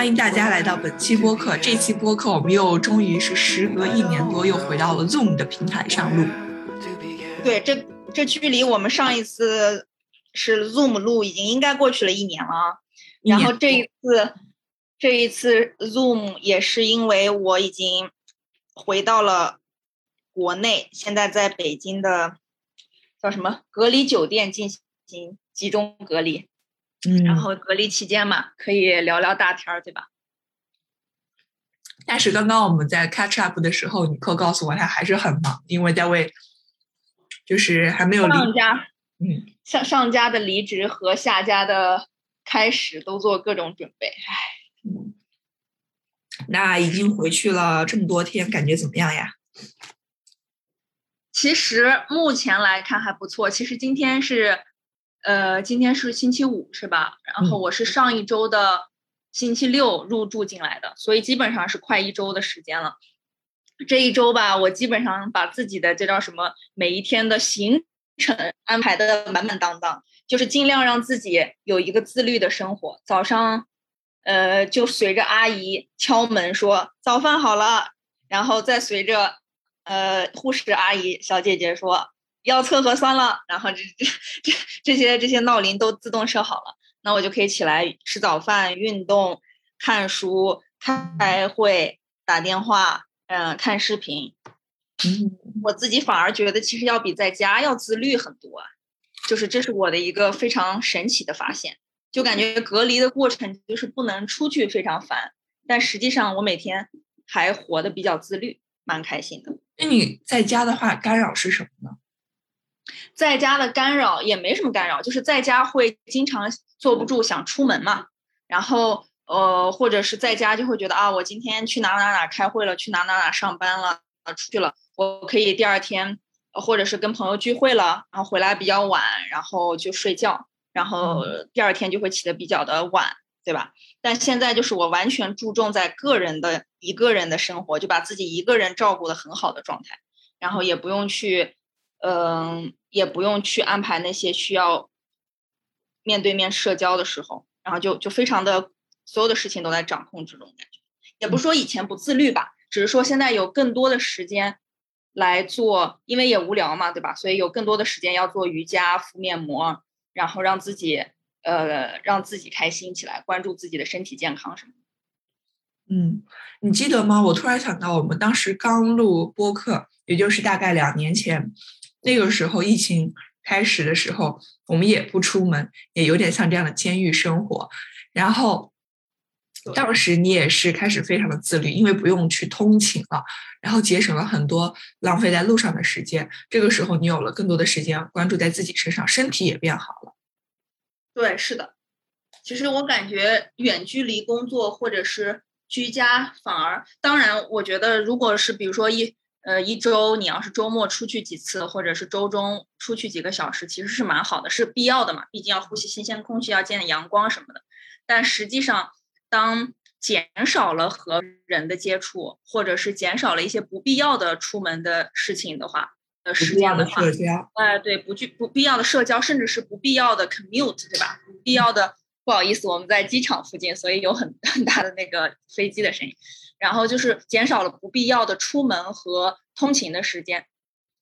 欢迎大家来到本期播客。这期播客我们又终于是时隔一年多，又回到了 Zoom 的平台上录。对，这这距离我们上一次是 Zoom 录已经应该过去了一年了啊。然后这一次，这一次 Zoom 也是因为我已经回到了国内，现在在北京的叫什么隔离酒店进行集中隔离，嗯然后隔离期间嘛，可以聊聊大天儿，对吧？但是刚刚我们在 catch up 的时候，尼克告诉我他还是很忙，因为在为就是还没有离上家嗯上上家的离职和下家的开始都做各种准备，唉。嗯，那已经回去了这么多天，感觉怎么样呀？其实目前来看还不错。其实今天是，呃，今天是星期五是吧？然后嗯我是上一周的星期六入住进来的，所以基本上是快一周的时间了。这一周吧，我基本上把自己的这叫什么，每一天的行程安排的满满当当，就是尽量让自己有一个自律的生活。早上，呃，就随着阿姨敲门说早饭好了，然后再随着呃护士阿姨小姐姐说要测核酸了，然后这这这这些这些闹铃都自动设好了，那我就可以起来吃早饭、运动、看书、开会、打电话，嗯、看视频。嗯我自己反而觉得，其实要比在家要自律很多啊，就是这是我的一个非常神奇的发现。就感觉隔离的过程就是不能出去，非常烦，但实际上我每天还活得比较自律，蛮开心的。那你在家的话，干扰是什么呢？在家的干扰也没什么干扰，就是在家会经常坐不住想出门嘛，然后呃，或者是在家就会觉得啊，我今天去哪哪哪开会了，去哪哪哪上班了，呃出去了，我可以第二天，呃或者是跟朋友聚会了，然后回来比较晚，然后就睡觉，然后第二天就会起得比较的晚，对吧？但现在就是我完全注重在个人的一个人的生活，就把自己一个人照顾的很好的状态，然后也不用去，嗯、也不用去安排那些需要面对面社交的时候，然后就就非常的所有的事情都在掌控之中，感觉也不是说以前不自律吧，只是说现在有更多的时间来做，因为也无聊嘛，对吧？所以有更多的时间要做瑜伽、敷面膜，然后让自己呃让自己开心起来，关注自己的身体健康什么的。嗯，你记得吗？我突然想到，我们当时刚录播客，也就是大概两年前，那个时候疫情开始的时候，我们也不出门，也有点像这样的监狱生活。然后当时你也是开始非常的自律，因为不用去通勤了，然后节省了很多浪费在路上的时间。这个时候，你有了更多的时间关注在自己身上，身体也变好了。对，是的。其实我感觉远距离工作或者是居家，反而当然，我觉得如果是比如说一呃一周，你要是周末出去几次，或者是周中出去几个小时，其实是蛮好的，是必要的嘛。毕竟要呼吸新鲜空气，要见阳光什么的。但实际上，当减少了和人的接触，或者是减少了一些不必要的出门的事情的话，呃，时间的话，社交，哎，对，不具不必要的社交，甚至是不必要的 commute，对吧？不必要的，不好意思，我们在机场附近，所以有很 很大的那个飞机的声音。然后就是减少了不必要的出门和通勤的时间。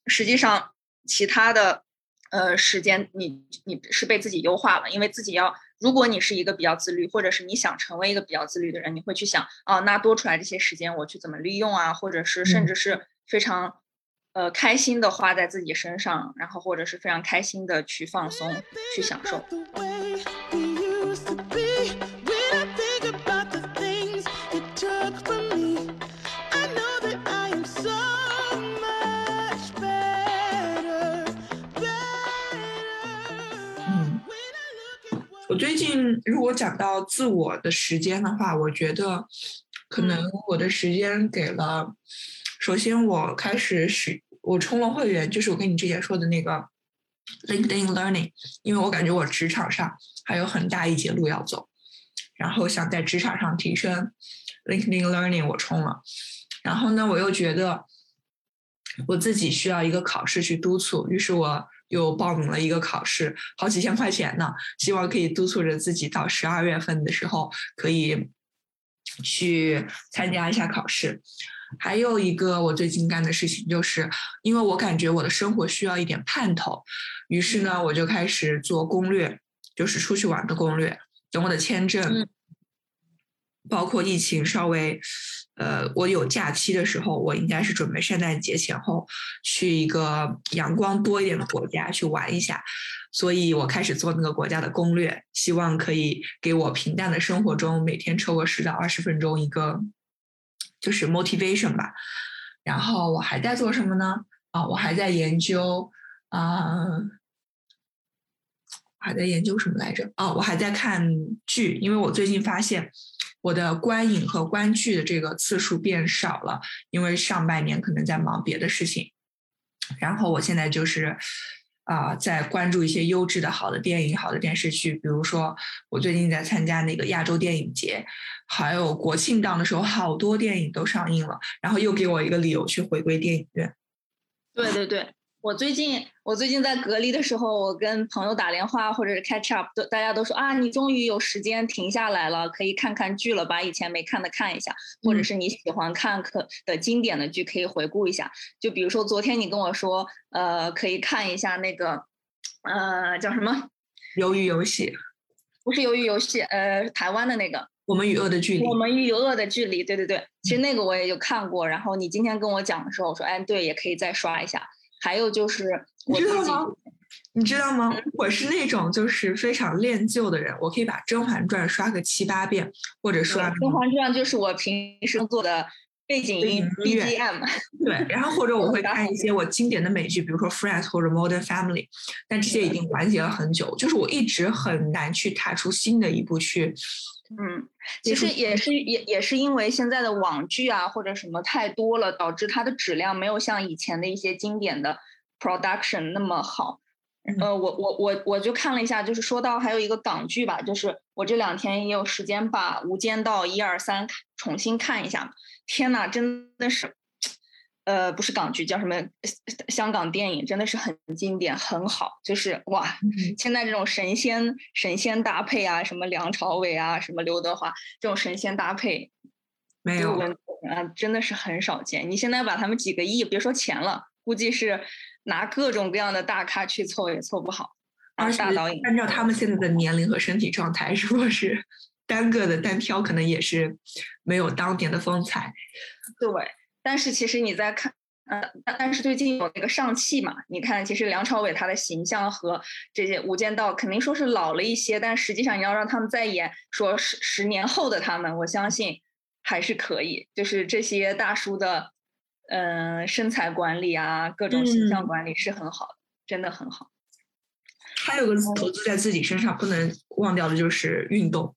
实际上，其他的呃时间你你是被自己优化了，因为自己要，如果你是一个比较自律，或者是你想成为一个比较自律的人，你会去想，啊，那多出来这些时间我去怎么利用啊，或者是甚嗯至是非常。呃，开心的花在自己身上，然后或者是非常开心的去放松、去享受。最近如果讲到自我的时间的话，我觉得可能我的时间给了，首先我开始使我充了会员，就是我跟你之前说的那个 LinkedIn Learning，因为我感觉我职场上还有很大一截路要走，然后想在职场上提升 LinkedIn Learning 我充了，然后呢，我又觉得我自己需要一个考试去督促，于是我又报名了一个考试，好几千块钱呢，希望可以督促着自己到十二月份的时候可以去参加一下考试。还有一个我最近干的事情，就是因为我感觉我的生活需要一点盼头，于是呢，我就开始做攻略，就是出去玩的攻略。等我的签证，嗯包括疫情稍微，呃，我有假期的时候，我应该是准备圣诞节前后去一个阳光多一点的国家去玩一下，所以我开始做那个国家的攻略，希望可以给我平淡的生活中每天抽个十到二十分钟一个，就是 motivation 吧。然后我还在做什么呢？啊，我还在研究，啊、还在研究什么来着？哦，我还在看剧，因为我最近发现我的观影和观剧的这个次数变少了，因为上半年可能在忙别的事情。然后我现在就是啊、在关注一些优质的好的电影、好的电视剧，比如说我最近在参加那个亚洲电影节，还有国庆档的时候，好多电影都上映了，然后又给我一个理由去回归电影院。对对对，我最近我最近在隔离的时候，我跟朋友打电话或者是 catch up，都大家都说啊，你终于有时间停下来了，可以看看剧了，把以前没看的看一下，或者嗯是你喜欢看可的经典的剧可以回顾一下。就比如说昨天你跟我说，呃，可以看一下那个，呃，叫什么？鱿鱼游戏，不是鱿鱼游戏，呃，台湾的那个。我们与恶的距离。我们与恶的距离，对对对，其实那个我也有看过。然后你今天跟我讲的时候，我说，哎，对，也可以再刷一下。还有就是我自己，你知道吗？你知道吗？我是那种就是非常恋旧的人，我可以把《甄嬛传》刷个七八遍，或者对刷《甄嬛传》就是我平时做的背景音乐 BGM。对，然后或者我会 看一些我经典的美剧，比如说《Friends》或者《Modern Family》，但这些已经完结了很久，就是我一直很难去踏出新的一步去。嗯，其实也是也也是因为现在的网剧啊或者什么太多了，导致它的质量没有像以前的一些经典的 production 那么好。嗯呃，我我我我就看了一下，就是说到还有一个港剧吧，就是我这两天也有时间把《无间道》一二三重新看一下。天呐，真的是，呃，不是港剧，叫什么？呃香港电影真的是很经典，很好，就是哇，现在这种神仙神仙搭配啊，什么梁朝伟啊，什么刘德华这种神仙搭配，没有啊，真的是很少见。你现在把他们几个亿，别说钱了，估计是拿各种各样的大咖去凑也凑不好。啊而且大导演按照他们现在的年龄和身体状态，如果是单个的单挑，可能也是没有当年的风采。对，但是其实你在看，呃，但但是最近有那个上汽嘛，你看，其实梁朝伟他的形象和这些《无间道》肯定说是老了一些，但实际上你要让他们再演说十十年后的他们，我相信还是可以。就是这些大叔的，嗯、身材管理啊，各种形象嗯管理是很好的，真的很好。还有个投资在自己身上不能忘掉的就是运动。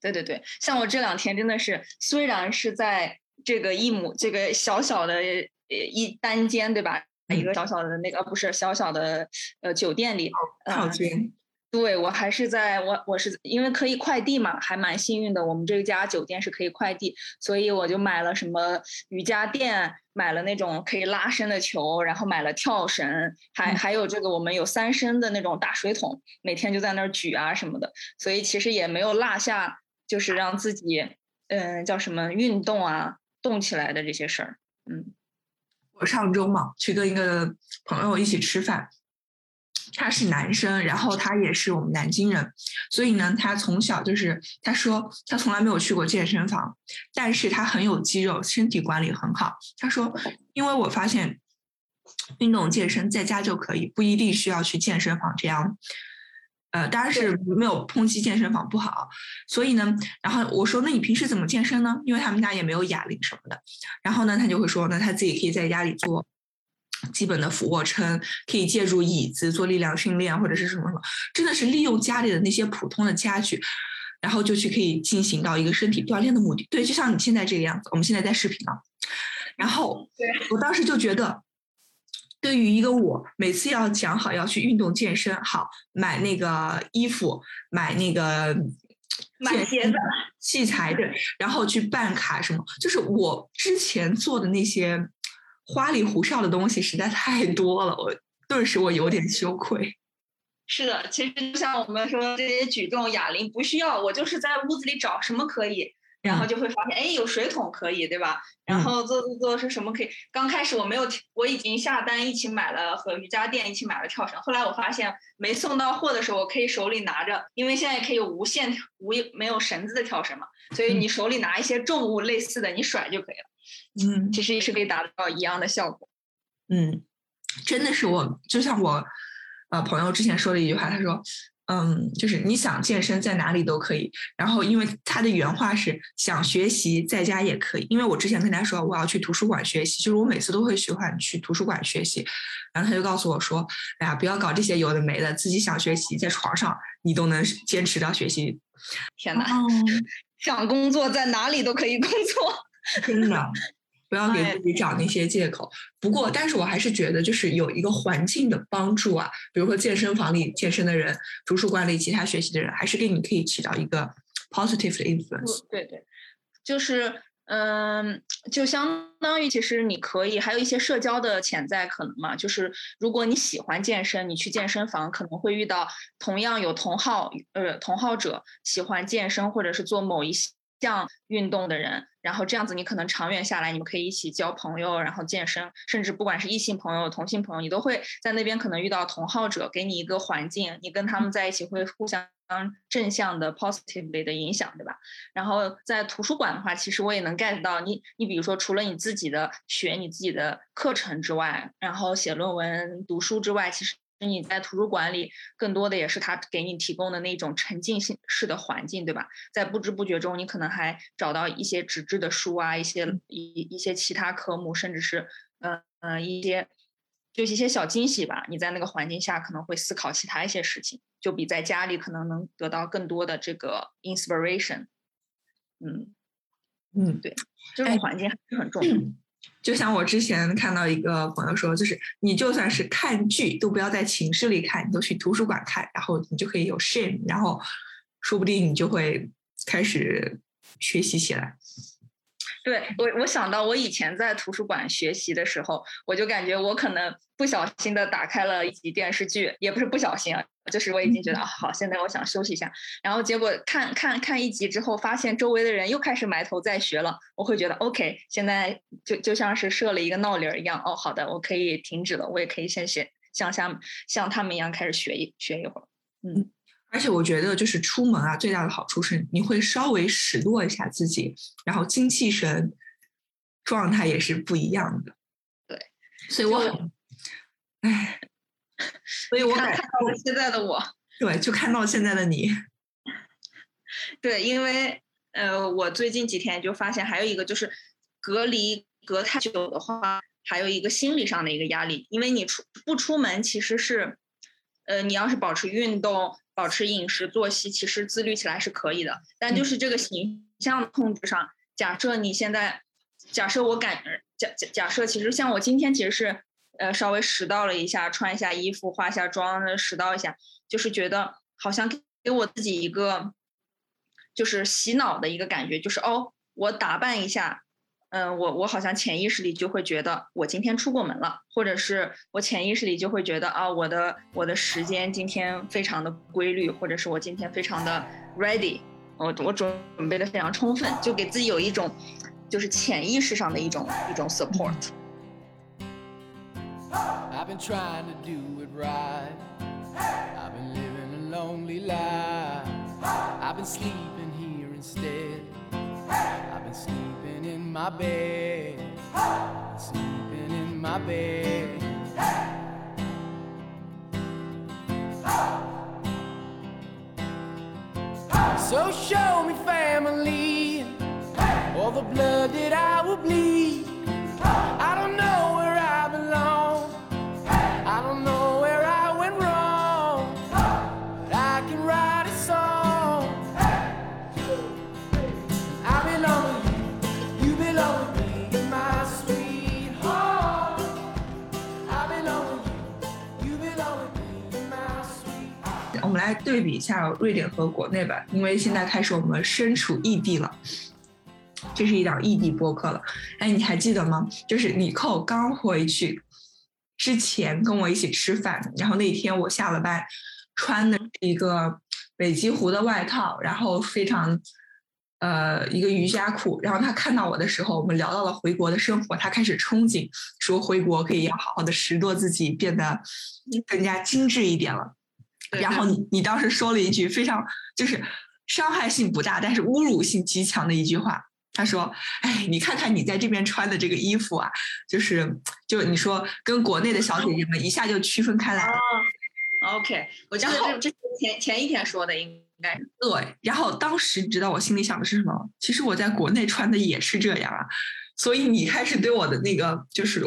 对对对，像我这两天真的是，虽然是在这个一亩这个小小的呃一单间，对吧？一个小小的那个不是小小的呃酒店里，套呃间，对我还是在我我是因为可以快递嘛，还蛮幸运的。我们这家酒店是可以快递，所以我就买了什么瑜伽垫，买了那种可以拉伸的球，然后买了跳绳，还嗯还有这个我们有三升的那种大水桶，每天就在那儿举啊什么的。所以其实也没有落下，就是让自己嗯叫什么运动啊动起来的这些事儿。嗯我上周嘛去跟一个朋友一起吃饭，他是男生，然后他也是我们南京人，所以呢，他从小就是他说他从来没有去过健身房，但是他很有肌肉，身体管理很好。他说，因为我发现运动健身在家就可以，不一定需要去健身房这样。呃，当然是没有抨击健身房不好，所以呢，然后我说，那你平时怎么健身呢？因为他们家也没有哑铃什么的，然后呢，他就会说，那他自己可以在家里做基本的俯卧撑，可以借助椅子做力量训练或者是什么什么，真的是利用家里的那些普通的家具。然后就去可以进行到一个身体锻炼的目的。对，就像你现在这个样子，我们现在在视频啊。然后我当时就觉得，对于一个我，每次要讲好要去运动健身，好买那个衣服，买那个买鞋子器材的，然后去办卡什么，就是我之前做的那些花里胡哨的东西实在太多了，我顿时我有点羞愧。是的，其实就像我们说这些举重哑铃不需要，我就是在屋子里找什么可以，然后就会发现，哎，有水桶可以，对吧？然嗯后做做做是什么可以？刚开始我没有，我已经下单一起买了和瑜伽垫一起买了跳绳，后来我发现没送到货的时候，我可以手里拿着，因为现在可以有无线无没有绳子的跳绳嘛，所以你手里拿一些重物类似的，你甩就可以了，嗯其实也是可以达到一样的效果。嗯，真的是我，就像我呃朋友之前说的一句话，他说，嗯，就是你想健身在哪里都可以。然后因为他的原话是想学习在家也可以，因为我之前跟他说我要去图书馆学习，就是我每次都会喜欢去图书馆学习，然后他就告诉我说，哎呀，不要搞这些有的没的，自己想学习在床上你都能坚持到学习。天哪，哦，想工作在哪里都可以工作。真的，不要给哎自己找那些借口。不过，但是我还是觉得，就是有一个环境的帮助啊，比如说健身房里健身的人，图书馆里其他学习的人，还是给你可以起到一个 positive 的 influence。对对，就是嗯，就相当于其实你可以还有一些社交的潜在可能嘛，就是如果你喜欢健身，你去健身房可能会遇到同样有同好呃同好者喜欢健身或者是做某一项运动的人，然后这样子你可能长远下来，你们可以一起交朋友，然后健身，甚至不管是异性朋友、同性朋友，你都会在那边可能遇到同好者，给你一个环境，你跟他们在一起会互相正向的 positively 的影响，对吧？然后在图书馆的话，其实我也能 get 到你，你比如说除了你自己的学你自己的课程之外，然后写论文、读书之外，其实你在图书馆里更多的也是他给你提供的那种沉浸性式的环境，对吧？在不知不觉中，你可能还找到一些纸质的书啊，一些一一些其他科目，甚至是呃呃一些就是一些小惊喜吧。你在那个环境下可能会思考其他一些事情，就比在家里可能能得到更多的这个 inspiration。嗯，嗯，对这种环境还是很重要。就像我之前看到一个朋友说，就是你就算是看剧，都不要在寝室里看，你都去图书馆看，然后你就可以有 shame，然后说不定你就会开始学习起来。对我，我想到我以前在图书馆学习的时候，我就感觉我可能不小心的打开了一集电视剧，也不是不小心啊，就是我已经觉得啊好，现在我想休息一下，然后结果看看看一集之后，发现周围的人又开始埋头在学了，我会觉得 OK，现在就就像是设了一个闹铃儿一样，哦，好的，我可以停止了，我也可以先学，像像像他们一样开始学一学一会儿。嗯而且我觉得，就是出门啊，最大的好处是你会稍微使落一下自己，然后精气神状态也是不一样的。对，所以我就很，唉，所以我看到了现在的我。对，就看到现在的你，对，因为呃，我最近几天就发现还有一个就是隔离隔太久的话，还有一个心理上的一个压力，因为你出不出门其实是，呃，你要是保持运动、保持饮食作息，其实自律起来是可以的，但就是这个形象控制上，假设你现在，假设我感假假假设其实像我今天其实是。呃，稍微拾到了一下，穿一下衣服，化一下妆，拾到一下，就是觉得好像给我自己一个就是洗脑的一个感觉，就是哦，我打扮一下，嗯、我我好像潜意识里就会觉得我今天出过门了，或者是我潜意识里就会觉得啊，我的我的时间今天非常的规律，或者是我今天非常的 ready，我我准准备的非常充分，就给自己有一种就是潜意识上的一种一种 support。I've been trying to do it right. I've been living a lonely life. I've been sleeping here instead. I've been sleeping in my bed. Sleeping in my bed. So show me family, all the blood that I will bleed. 来对比一下瑞典和国内吧，因为现在开始我们身处异地了。这是一档异地播客了，哎，你还记得吗？就是李扣刚回去之前跟我一起吃饭，然后那天我下了班，穿的一个北极狐的外套，然后非常呃一个瑜伽裤，然后他看到我的时候，我们聊到了回国的生活，他开始憧憬，说回国可以要好好的拾掇自己，变得更加精致一点了。对然后你你当时说了一句非常就是伤害性不大，但是侮辱性极强的一句话。他说：“哎，你看看你在这边穿的这个衣服啊，就是就你说跟国内的小姐姐们一下就区分开来了。OK，我记得这这是前前一天说的，应该是对，然后当时你知道我心里想的是什么？其实我在国内穿的也是这样啊，所以你开始对我的那个就是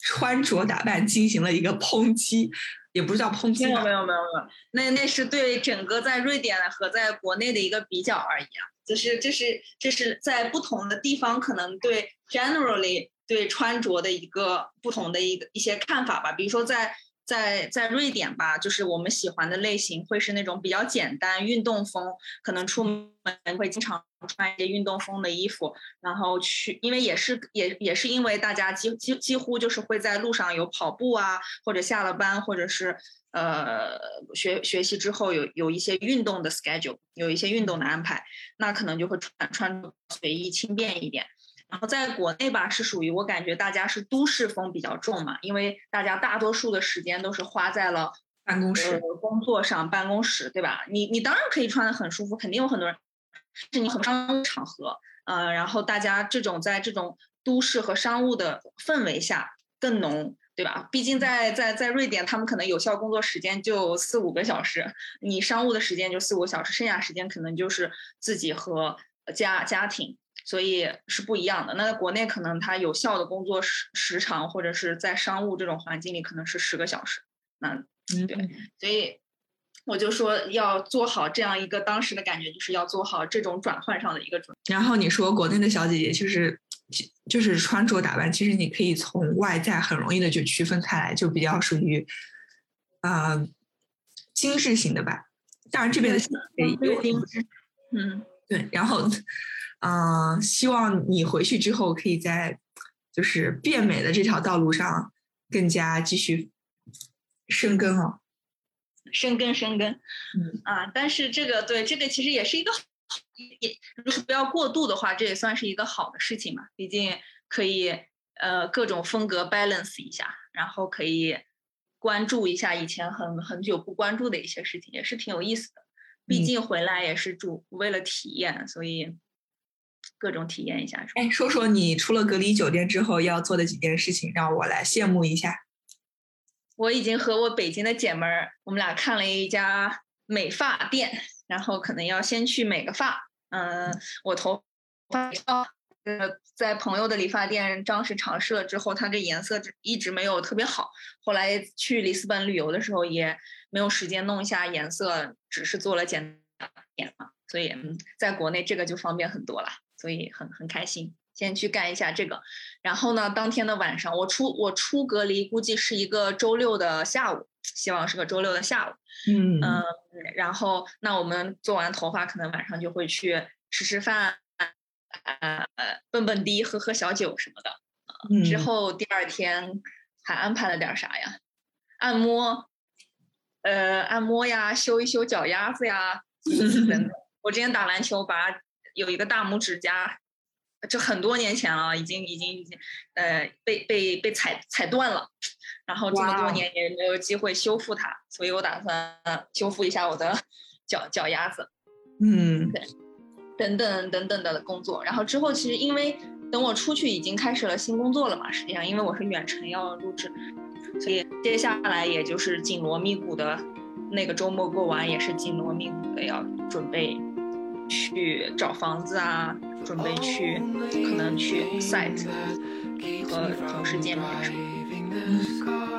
穿着打扮进行了一个抨击，也不是叫抨击吧没有没？有没有没有，那那是对整个在瑞典和在国内的一个比较而已啊，就是这是这是在不同的地方可能对 generally 对穿着的一个不同的一个一些看法吧，比如说在。在在瑞典吧，就是我们喜欢的类型会是那种比较简单运动风，可能出门会经常穿一些运动风的衣服，然后去，因为也是也也是因为大家几几几乎就是会在路上有跑步啊，或者下了班，或者是呃学学习之后有有一些运动的 schedule，有一些运动的安排，那可能就会穿穿随意轻便一点。然后在国内吧，是属于我感觉大家是都市风比较重嘛，因为大家大多数的时间都是花在了呃办公室，工作上、办公室，对吧？你你当然可以穿的很舒服，肯定有很多人，是你很商务场合，呃，然后大家这种在这种都市和商务的氛围下更浓，对吧？毕竟在在在瑞典，他们可能有效工作时间就四五个小时，你商务的时间就四五个小时，剩下时间可能就是自己和家家庭。所以是不一样的。那在国内可能它有效的工作时时长，或者是在商务这种环境里，可能是十个小时。那嗯，对所以我就说要做好这样一个当时的感觉，就是要做好这种转换上的一个准备。然后你说国内的小姐姐就是就是穿着打扮，其实你可以从外在很容易的就区分开来，就比较属于啊、呃精致型的吧。当然这边的也有精致嗯，对，然后嗯、呃希望你回去之后可以在就是变美的这条道路上更加继续生根哦。生根生根，嗯啊，但是这个对这个其实也是一个也也如果不要过度的话，这也算是一个好的事情嘛。毕竟可以呃各种风格 balance 一下，然后可以关注一下以前很很久不关注的一些事情，也是挺有意思的。毕嗯竟回来也是住为了体验，所以各种体验一下？哎，说说你出了隔离酒店之后要做的几件事情，让我来羡慕一下。我已经和我北京的姐们儿，我们俩看了一家美发店，然后可能要先去美个发。嗯，我头发呃在朋友的理发店当时尝试了之后，它这颜色一直没有特别好。后来去里斯本旅游的时候也没有时间弄一下颜色，只是做了简单点嘛。所以嗯，在国内这个就方便很多了，所以很很开心。先去干一下这个，然后呢，当天的晚上我出我出隔离，估计是一个周六的下午，希望是个周六的下午。嗯嗯，然后那我们做完头发，可能晚上就会去吃吃饭，呃，蹦蹦迪，喝喝小酒什么的。嗯之后第二天还安排了点啥呀？按摩，呃，按摩呀，修一修脚丫子呀，等等。我之前打篮球，把有一个大拇指甲，这很多年前了，已经已经已经，呃，被被被踩踩断了。然后这么多年也没有机会修复它，所以我打算修复一下我的 脚脚丫子。嗯等等等等的工作。然后之后其实因为等我出去已经开始了新工作了嘛，实际上因为我是远程要录制，所以接下来也就是紧锣密鼓的那个周末过完，也是紧锣密鼓的要准备去找房子啊，准备去可能去 site 和同事见面什么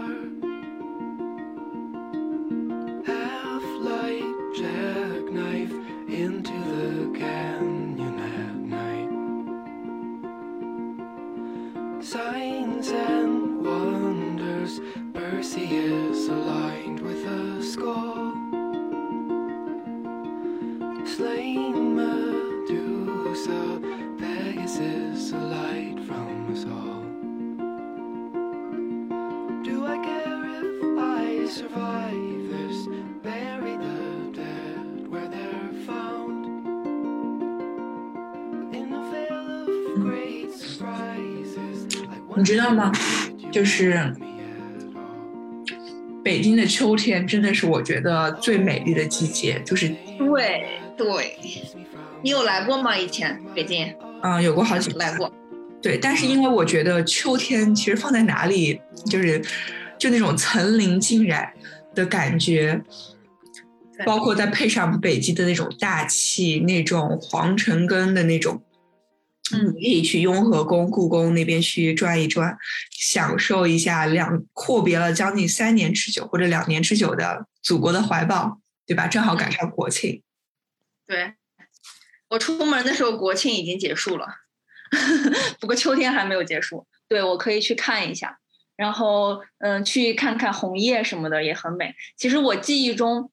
你知道吗？就是北京的秋天真的是我觉得最美丽的季节，就是对对，你有来过吗？以前北京嗯、有过好几次来过。对，但是因为我觉得秋天其实放在哪里，就是就那种层林尽染的感觉，包括再配上北极的那种大气，那种黄城根的那种，嗯你可以去雍和宫、故宫那边去转一转，享受一下两阔别了将近三年之久或者两年之久的祖国的怀抱，对吧？正好赶上国庆。对，我出门的时候国庆已经结束了，不过秋天还没有结束。对，我可以去看一下，然后嗯，去看看红叶什么的也很美。其实我记忆中，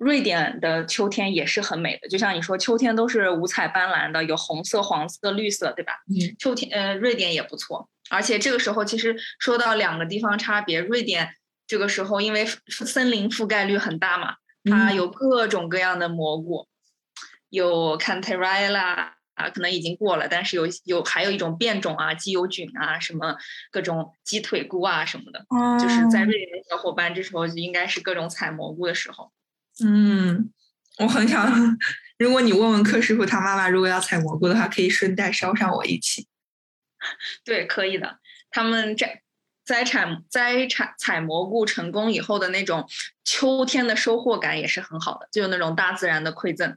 瑞典的秋天也是很美的，就像你说，秋天都是五彩斑斓的，有红色、黄色、绿色，对吧？嗯秋天呃，瑞典也不错。而且这个时候，其实说到两个地方差别，瑞典这个时候因为森林覆盖率很大嘛，它嗯有各种各样的蘑菇，有 Cantarella 啊，可能已经过了，但是有有还有一种变种啊，鸡油菌啊，什么各种鸡腿菇啊什么的，就是在瑞典的小伙伴这时候就应该是各种采蘑菇的时候。嗯，我很想，如果你问问柯师傅他妈妈，如果要采蘑菇的话，可以顺带捎上我一起。对，可以的。他们摘摘采摘采采蘑菇成功以后的那种秋天的收获感也是很好的，就有那种大自然的馈赠。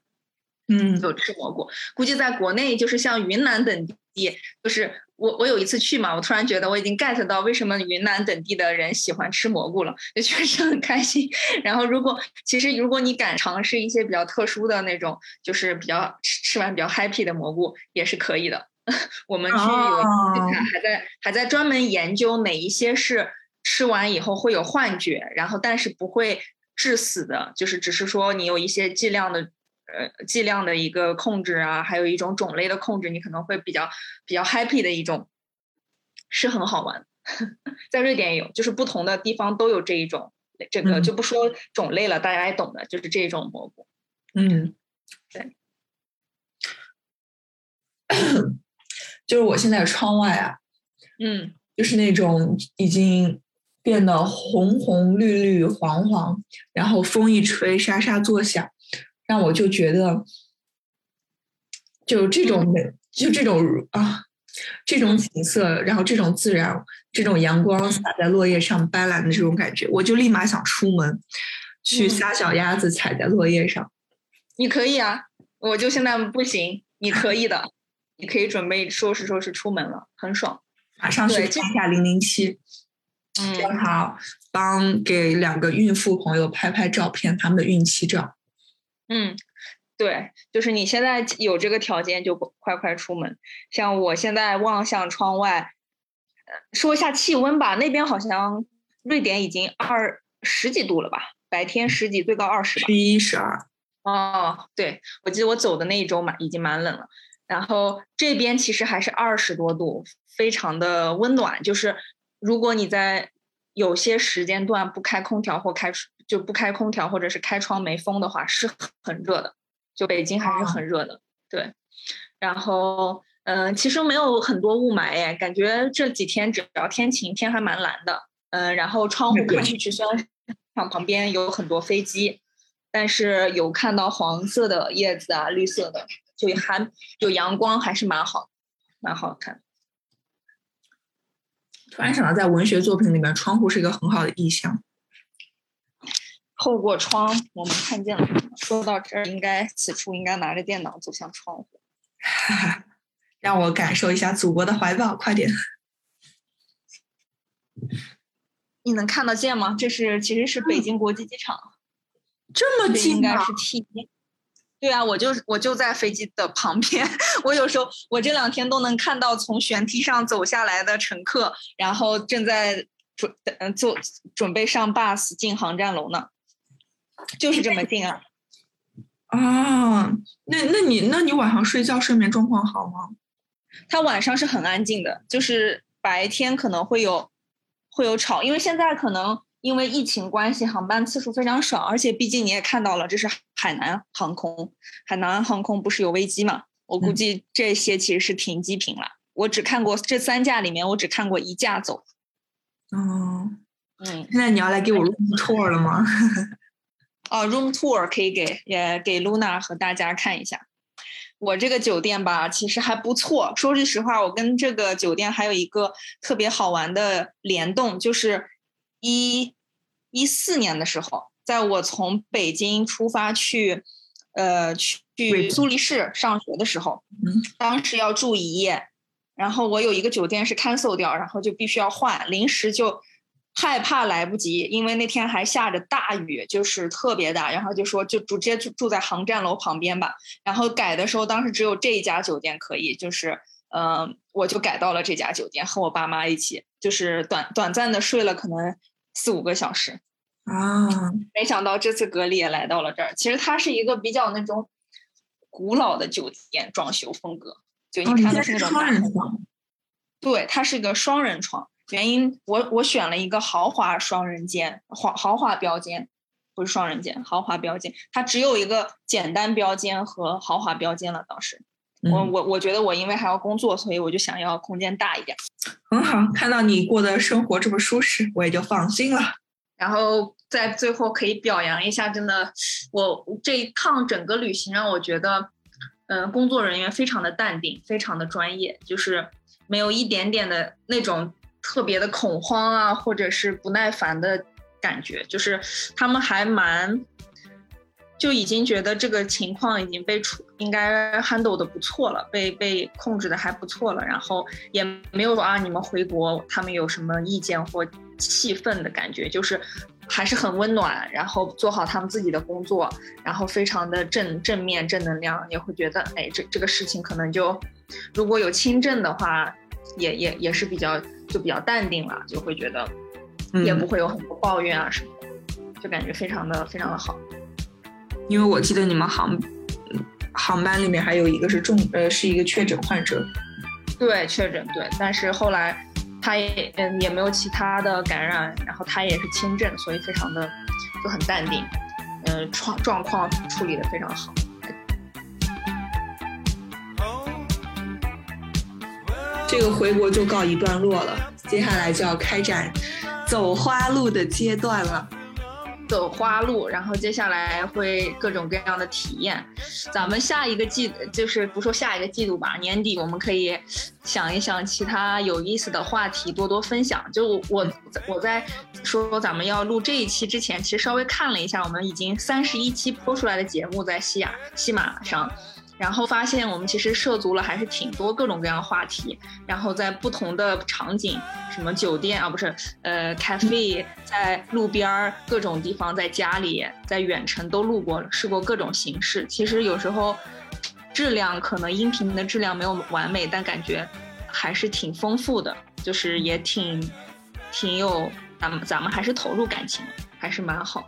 嗯有吃蘑菇，估计在国内就是像云南等地，就是我我有一次去嘛，我突然觉得我已经 get 到为什么云南等地的人喜欢吃蘑菇了，就确实很开心。然后如果其实如果你敢尝试一些比较特殊的那种，就是比较吃吃完比较 happy 的蘑菇也是可以的。我们去有还在还在专门研究哪一些是吃完以后会有幻觉，然后但是不会致死的，就是只是说你有一些剂量的呃剂量的一个控制啊，还有一种种类的控制，你可能会比较比较 happy 的一种，是很好玩。在瑞典也有，就是不同的地方都有这一种，这个嗯就不说种类了，大家也懂的，就是这种蘑菇。嗯，对，就是我现在窗外啊，嗯就是那种已经变得红红绿绿黄黄，然后风一吹沙沙作响，让我就觉得，就这种美，就这种啊，这种景色，然后这种自然，这种阳光洒在落叶上斑斓的这种感觉，我就立马想出门去嗯撒小鸭子踩在落叶上。你可以啊，我就现在不行，你可以的，你可以准备收拾收拾出门了，很爽。马上去对这看一下零零七，嗯正好帮给两个孕妇朋友拍拍照片，他们的孕期照。嗯，对，就是你现在有这个条件就快快出门。像我现在望向窗外，呃说一下气温吧，那边好像瑞典已经二十几度了吧，白天十几，最高二十吧十。一、十二，哦，对，我记得我走的那一周蛮已经蛮冷了，然后这边其实还是二十多度，非常的温暖。就是如果你在有些时间段不开空调或开就不开空调或者是开窗没风的话，是很热的。就北京还是很热的，对。然后嗯、其实没有很多雾霾哎，感觉这几天只要天晴，天还蛮蓝的。嗯、然后窗户看出去虽然像旁边有很多飞机，但是有看到黄色的叶子啊，绿色的，就还有阳光，还是蛮好，蛮好看。突然想到，在文学作品里面，窗户是一个很好的意象。透过窗，我们看见了。说到这儿，应该此处应该拿着电脑走向窗户。让我感受一下祖国的怀抱，快点！你能看得见吗？这是其实是北京国际机场，这么近啊！该是 T 一。对啊，我就我就在飞机的旁边。我有时候我这两天都能看到从舷梯上走下来的乘客，然后正在准嗯坐准备上 bus 进航站楼呢，就是这么近啊。啊，那那你那你晚上睡觉睡眠状况好吗？它晚上是很安静的，就是白天可能会有会有吵，因为现在可能因为疫情关系，航班次数非常少，而且毕竟你也看到了，这是海南航空，海南航空不是有危机嘛？我估嗯计这些其实是停机坪了，我只看过这三架里面，我只看过一架走。哦，嗯，现在你要来给我 room tour 了吗？哦，room tour 可以给也给 Luna 和大家看一下。我这个酒店吧，其实还不错。说句实话，我跟这个酒店还有一个特别好玩的联动，就是一一四年的时候，在我从北京出发去，呃，去去苏黎世上学的时候，嗯，当时要住一夜，然后我有一个酒店是 cancel 掉，然后就必须要换，临时就害怕来不及，因为那天还下着大雨，就是特别大，然后就说就直接住住在航站楼旁边吧。然后改的时候，当时只有这一家酒店可以，就是呃，我就改到了这家酒店，和我爸妈一起，就是短短暂的睡了可能四五个小时。啊，没想到这次格力也来到了这儿。其实它是一个比较那种古老的酒店装修风格，就哦你看的是那种双大人床，对，它是个双人床。原因我我选了一个豪华双人间，豪豪华标间，不是双人间，豪华标间。它只有一个简单标间和豪华标间了。当时我嗯，我我觉得我因为还要工作，所以我就想要空间大一点。很好，看到你过的生活这么舒适，我也就放心了。然后在最后可以表扬一下，真的，我这一趟整个旅行让我觉得，嗯、工作人员非常的淡定，非常的专业，就是没有一点点的那种特别的恐慌啊，或者是不耐烦的感觉，就是他们还蛮。就已经觉得这个情况已经被处应该 handle 的不错了，被被控制的还不错了，然后也没有说啊你们回国他们有什么意见或气愤的感觉，就是还是很温暖，然后做好他们自己的工作，然后非常的正正面正能量，也会觉得哎这这个事情可能就如果有轻症的话，也也也是比较就比较淡定了，就会觉得也不嗯，会有很多抱怨啊什么的，就感觉非常的非常的好。因为我记得你们航嗯航班里面还有一个是重呃是一个确诊患者，对，确诊对，但是后来他也嗯也没有其他的感染，然后他也是轻症，所以非常的就很淡定，嗯、状状况处理的非常好。这个回国就告一段落了，接下来就要开展走花路的阶段了。走花路，然后接下来会各种各样的体验。咱们下一个季，就是不说下一个季度吧，年底我们可以想一想其他有意思的话题，多多分享。就我我在说咱们要录这一期之前，其实稍微看了一下，我们已经三十一期播出来的节目在西雅西马上。然后发现我们其实涉足了还是挺多各种各样的话题，然后在不同的场景，什么酒店啊，不是，呃，cafe，在路边儿各种地方，在家里，在远程都录过，试过各种形式。其实有时候质量可能音频的质量没有完美，但感觉还是挺丰富的，就是也挺挺有咱们咱们还是投入感情，还是蛮好的。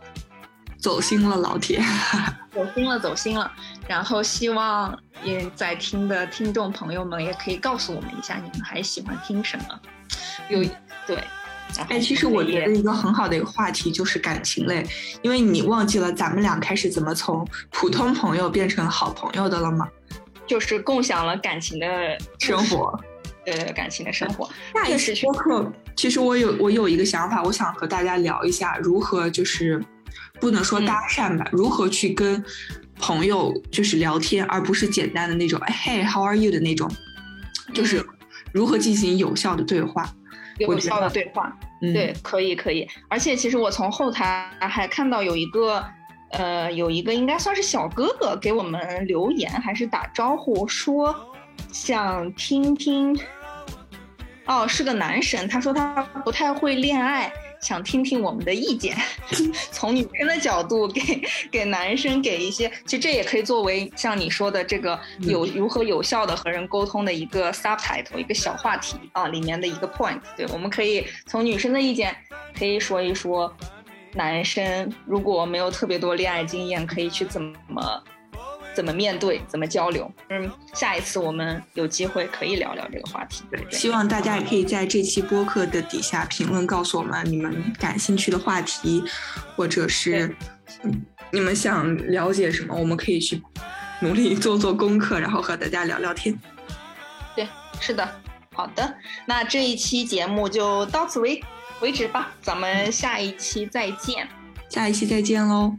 走心了，老铁。走心了，走心了。然后希望也在听的听众朋友们也可以告诉我们一下，你们还喜欢听什么？有对，哎，其实我觉得一个很好的一个话题就是感情类，因为你忘记了咱们俩开始怎么从普通朋友变成好朋友的了吗？就是共享了感情的生活。对感情的生活。那一期播客，其实我有我有一个想法，我想和大家聊一下如何就是不能说搭讪吧，如何去跟朋友就是聊天，而不是简单的那种哎嘿 how are you 的那种，就是如何进行有效的对话。有效的对话，嗯，对，可以可以。而且其实我从后台还看到有一个，呃，有一个应该算是小哥哥给我们留言还是打招呼，说想听听。哦，是个男神，他说他不太会恋爱，想听听我们的意见，从女生的角度给给男生给一些，其实这也可以作为像你说的这个有如何有效的和人沟通的一个 subtitle 一个小话题啊，里面的一个 point。对，我们可以从女生的意见可以说一说，男生如果没有特别多恋爱经验，可以去怎么怎么面对，怎么交流。嗯，下一次我们有机会可以聊聊这个话题。对，希望大家也可以在这期播客的底下评论告诉我们你们感兴趣的话题，或者是嗯你们想了解什么，我们可以去努力做做功课，然后和大家聊聊天。对，是的。好的，那这一期节目就到此为为止吧，咱们下一期再见。下一期再见喽。